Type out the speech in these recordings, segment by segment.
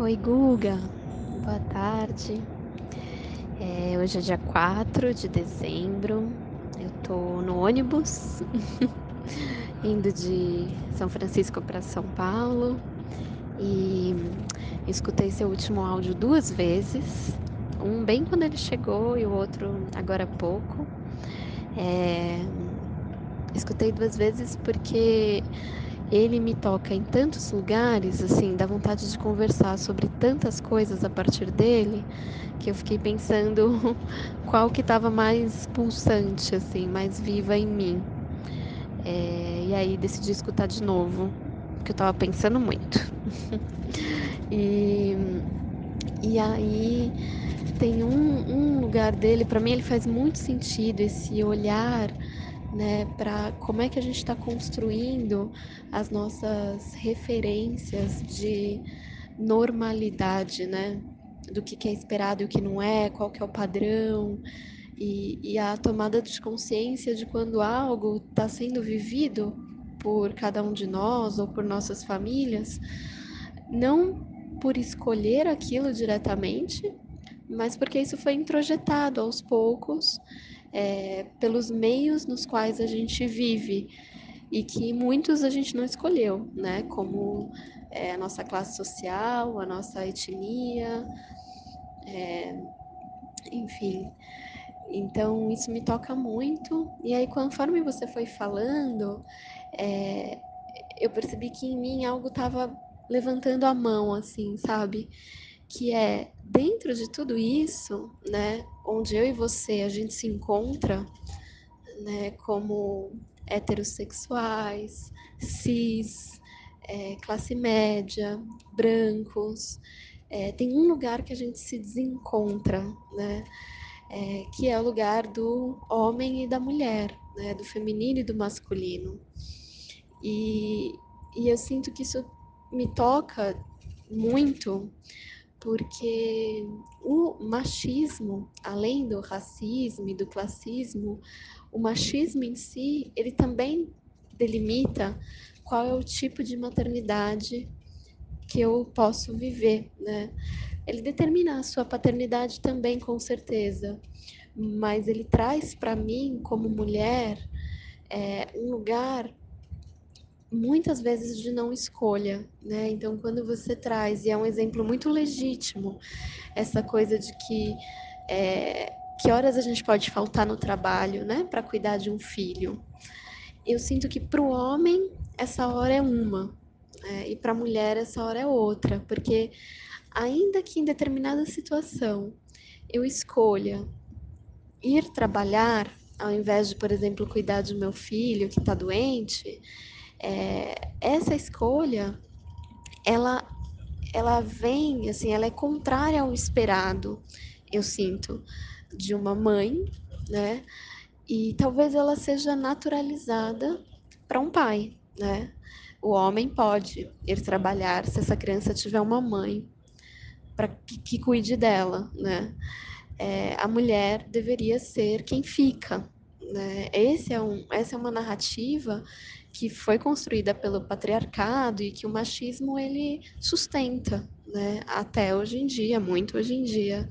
Oi, Guga. Boa tarde. É, hoje é dia 4 de dezembro. Eu tô no ônibus indo de São Francisco para São Paulo e escutei seu último áudio duas vezes. Um bem quando ele chegou e o outro agora há pouco. É, escutei duas vezes porque ele me toca em tantos lugares, assim, dá vontade de conversar sobre tantas coisas a partir dele, que eu fiquei pensando qual que estava mais pulsante, assim, mais viva em mim. É, e aí decidi escutar de novo, porque eu estava pensando muito. e, e aí tem um, um lugar dele, para mim ele faz muito sentido, esse olhar né, para como é que a gente está construindo as nossas referências de normalidade, né, do que, que é esperado e o que não é, qual que é o padrão. E, e a tomada de consciência de quando algo está sendo vivido por cada um de nós ou por nossas famílias, não por escolher aquilo diretamente, mas porque isso foi introjetado aos poucos é, pelos meios nos quais a gente vive e que muitos a gente não escolheu, né? Como é, a nossa classe social, a nossa etnia, é, enfim. Então isso me toca muito. E aí, conforme você foi falando, é, eu percebi que em mim algo estava levantando a mão, assim, sabe? Que é dentro de tudo isso, né? Onde eu e você a gente se encontra, né? Como heterossexuais, cis, é, classe média, brancos, é, tem um lugar que a gente se desencontra, né? É, que é o lugar do homem e da mulher, né? Do feminino e do masculino. E, e eu sinto que isso me toca muito porque o machismo, além do racismo e do classismo, o machismo em si, ele também delimita qual é o tipo de maternidade que eu posso viver, né? Ele determina a sua paternidade também, com certeza, mas ele traz para mim, como mulher, é, um lugar muitas vezes de não escolha, né? Então, quando você traz, e é um exemplo muito legítimo, essa coisa de que é, que horas a gente pode faltar no trabalho, né, para cuidar de um filho. Eu sinto que para o homem essa hora é uma, né? e para a mulher essa hora é outra, porque ainda que em determinada situação eu escolha ir trabalhar ao invés de, por exemplo, cuidar do meu filho que está doente, é, essa escolha ela ela vem assim ela é contrária ao esperado eu sinto de uma mãe né? E talvez ela seja naturalizada para um pai né? O homem pode ir trabalhar se essa criança tiver uma mãe para que, que, cuide dela né? É, a mulher deveria ser quem fica né? Esse é um, essa é uma narrativa que foi construída pelo patriarcado e que o machismo ele sustenta, né? Até hoje em dia, muito hoje em dia.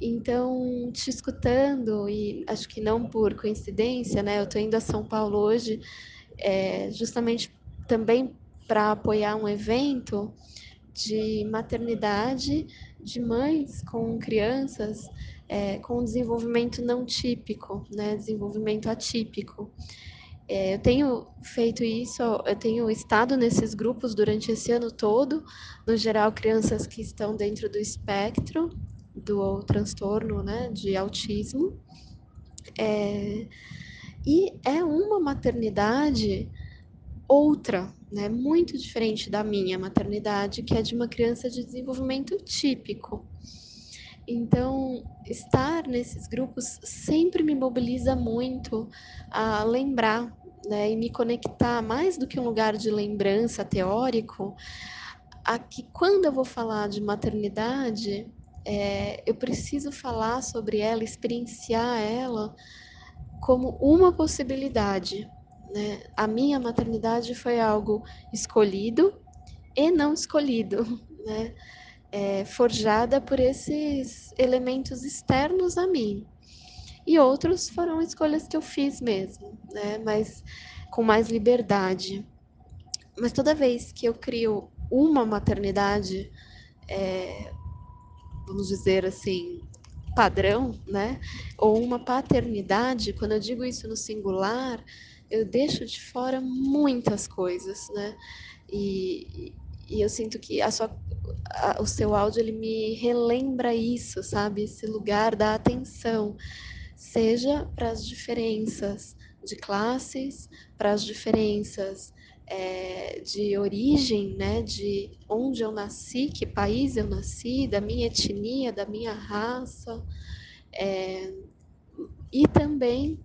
Então, te escutando e acho que não por coincidência, né? Eu estou indo a São Paulo hoje, é, justamente também para apoiar um evento de maternidade de mães com crianças é, com desenvolvimento não típico, né? Desenvolvimento atípico. É, eu tenho feito isso, eu tenho estado nesses grupos durante esse ano todo, no geral, crianças que estão dentro do espectro do transtorno né, de autismo. É, e é uma maternidade outra, né, muito diferente da minha maternidade, que é de uma criança de desenvolvimento típico. Então, estar nesses grupos sempre me mobiliza muito a lembrar né, e me conectar mais do que um lugar de lembrança teórico, a que quando eu vou falar de maternidade, é, eu preciso falar sobre ela, experienciar ela como uma possibilidade. Né? A minha maternidade foi algo escolhido e não escolhido. né? É, forjada por esses elementos externos a mim. E outros foram escolhas que eu fiz mesmo, né? Mas com mais liberdade. Mas toda vez que eu crio uma maternidade, é, vamos dizer assim, padrão, né? Ou uma paternidade, quando eu digo isso no singular, eu deixo de fora muitas coisas, né? E, e eu sinto que a sua, a, o seu áudio ele me relembra isso, sabe? Esse lugar da atenção, seja para as diferenças de classes, para as diferenças é, de origem, né, de onde eu nasci, que país eu nasci, da minha etnia, da minha raça, é, e também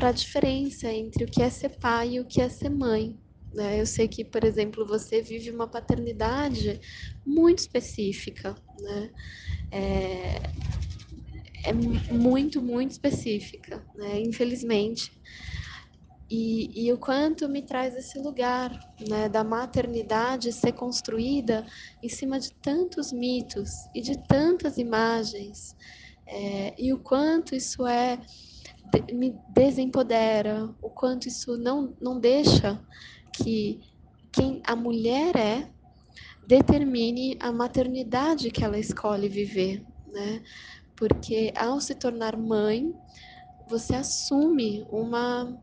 para a diferença entre o que é ser pai e o que é ser mãe. Né? Eu sei que, por exemplo, você vive uma paternidade muito específica, né? É, é muito, muito específica, né? Infelizmente, e, e, o quanto me traz esse lugar né, da maternidade ser construída em cima de tantos mitos e de tantas imagens, é, e o quanto isso é me desempodera, o quanto isso não, não deixa que quem a mulher é determine a maternidade que ela escolhe viver, né? Porque ao se tornar mãe, você assume uma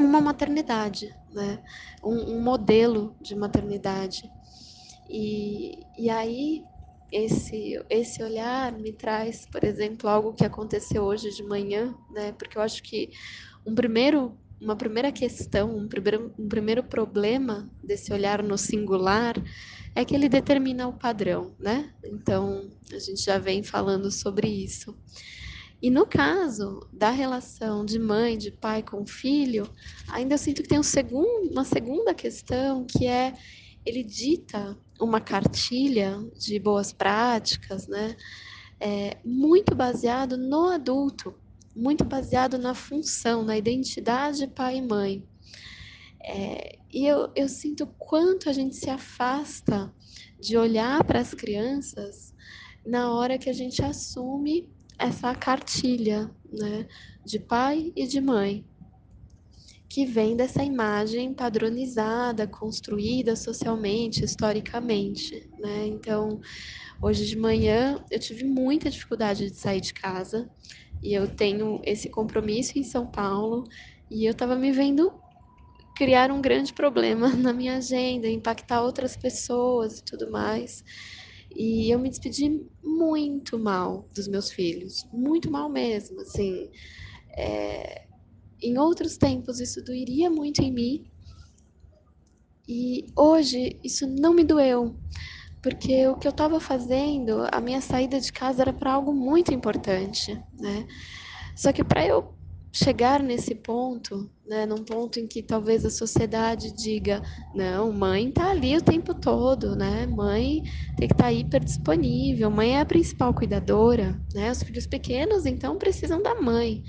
uma maternidade, né? um, um modelo de maternidade. E, e aí, esse, esse olhar me traz, por exemplo, algo que aconteceu hoje de manhã, né? porque eu acho que um primeiro, uma primeira questão, um primeiro, um primeiro problema desse olhar no singular é que ele determina o padrão, né? Então, a gente já vem falando sobre isso. E no caso da relação de mãe, de pai com filho, ainda eu sinto que tem um segundo, uma segunda questão que é ele dita uma cartilha de boas práticas, né? É, muito baseado no adulto, muito baseado na função, na identidade pai e mãe. É, e eu, eu sinto quanto a gente se afasta de olhar para as crianças na hora que a gente assume essa cartilha né, de pai e de mãe, que vem dessa imagem padronizada, construída socialmente, historicamente. Né? Então, hoje de manhã eu tive muita dificuldade de sair de casa e eu tenho esse compromisso em São Paulo e eu estava me vendo criar um grande problema na minha agenda, impactar outras pessoas e tudo mais. E eu me despedi muito mal dos meus filhos, muito mal mesmo, assim. É, em outros tempos isso doeria muito em mim e hoje isso não me doeu, porque o que eu estava fazendo, a minha saída de casa era para algo muito importante, né? Só que para eu chegar nesse ponto, né, num ponto em que talvez a sociedade diga, não, mãe tá ali o tempo todo, né? Mãe tem que estar tá hiper disponível, mãe é a principal cuidadora, né? Os filhos pequenos então precisam da mãe.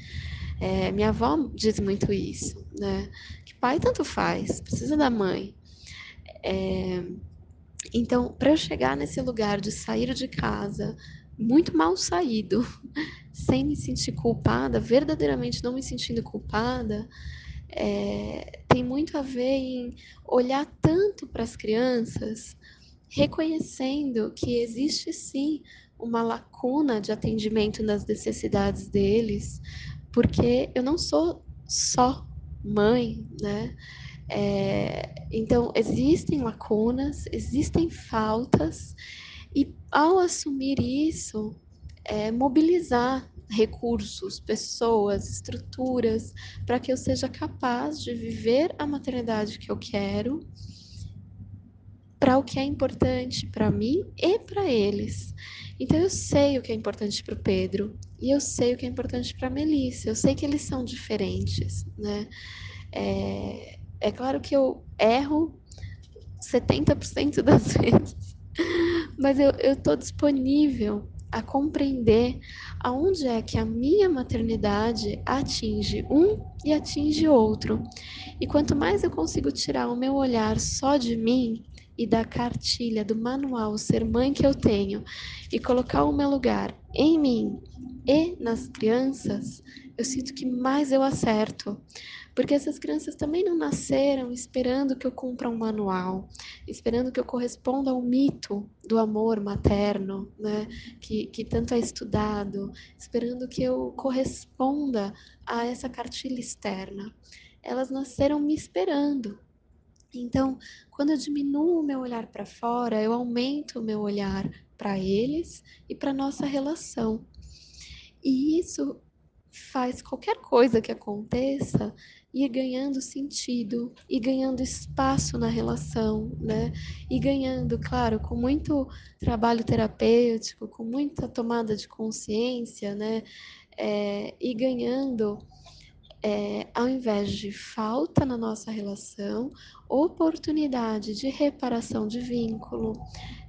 É, minha avó diz muito isso, né? Que pai tanto faz, precisa da mãe. É, então, para eu chegar nesse lugar de sair de casa muito mal saído, sem me sentir culpada, verdadeiramente não me sentindo culpada, é, tem muito a ver em olhar tanto para as crianças, reconhecendo que existe sim uma lacuna de atendimento nas necessidades deles, porque eu não sou só mãe, né? É, então, existem lacunas, existem faltas, e ao assumir isso, é, mobilizar recursos, pessoas, estruturas, para que eu seja capaz de viver a maternidade que eu quero, para o que é importante para mim e para eles. Então eu sei o que é importante para o Pedro e eu sei o que é importante para Melissa. Eu sei que eles são diferentes, né? É, é claro que eu erro 70% das vezes mas eu estou disponível a compreender aonde é que a minha maternidade atinge um e atinge outro. E quanto mais eu consigo tirar o meu olhar só de mim e da cartilha, do manual Ser Mãe que eu tenho e colocar o meu lugar em mim e nas crianças, eu sinto que mais eu acerto. Porque essas crianças também não nasceram esperando que eu cumpra um manual, esperando que eu corresponda ao mito do amor materno, né? que, que tanto é estudado, esperando que eu corresponda a essa cartilha externa. Elas nasceram me esperando. Então, quando eu diminuo o meu olhar para fora, eu aumento o meu olhar para eles e para nossa relação. E isso faz qualquer coisa que aconteça ir ganhando sentido e ganhando espaço na relação, né? E ganhando, claro, com muito trabalho terapêutico, com muita tomada de consciência, né? É, e ganhando é, ao invés de falta na nossa relação, oportunidade de reparação de vínculo,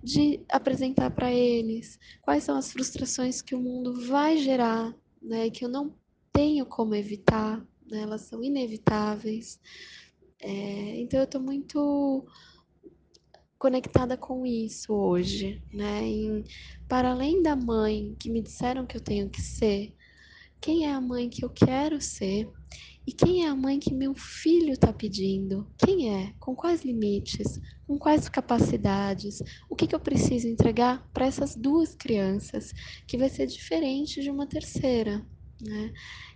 de apresentar para eles quais são as frustrações que o mundo vai gerar, né, que eu não tenho como evitar, né, elas são inevitáveis. É, então eu estou muito conectada com isso hoje, né? Em, para além da mãe que me disseram que eu tenho que ser, quem é a mãe que eu quero ser e quem é a mãe que meu filho está pedindo? Quem é? Com quais limites? Com quais capacidades? O que, que eu preciso entregar para essas duas crianças? Que vai ser diferente de uma terceira. Né?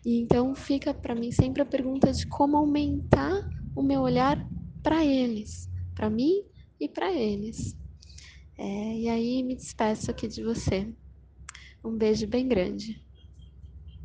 E então fica para mim sempre a pergunta de como aumentar o meu olhar para eles, para mim e para eles. É, e aí me despeço aqui de você. Um beijo bem grande.